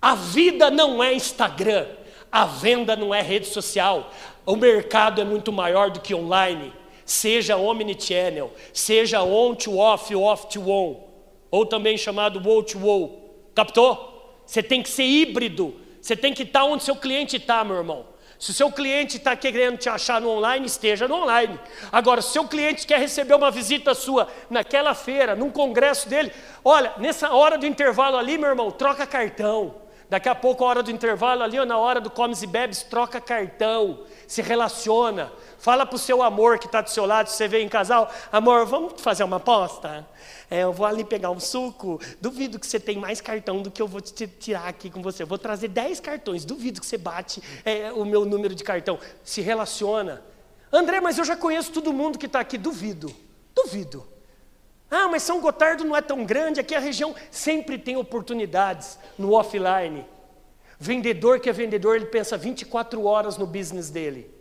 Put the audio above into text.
A vida não é Instagram, a venda não é rede social, o mercado é muito maior do que online. Seja omnichannel, seja on to off, off to on, ou também chamado wall to wall. Captou? Você tem que ser híbrido, você tem que estar onde seu cliente está, meu irmão. Se o seu cliente está querendo te achar no online, esteja no online. Agora, se o seu cliente quer receber uma visita sua naquela feira, num congresso dele, olha, nessa hora do intervalo ali, meu irmão, troca cartão. Daqui a pouco, a hora do intervalo ali, ou na hora do comes e bebes, troca cartão, se relaciona. Fala para o seu amor que está do seu lado, você vê em casal, amor, vamos fazer uma aposta? É, eu vou ali pegar um suco, duvido que você tem mais cartão do que eu vou te tirar aqui com você. Eu vou trazer 10 cartões, duvido que você bate é, o meu número de cartão. Se relaciona. André, mas eu já conheço todo mundo que está aqui, duvido, duvido. Ah, mas São Gotardo não é tão grande, aqui a região sempre tem oportunidades no offline. Vendedor que é vendedor, ele pensa 24 horas no business dele.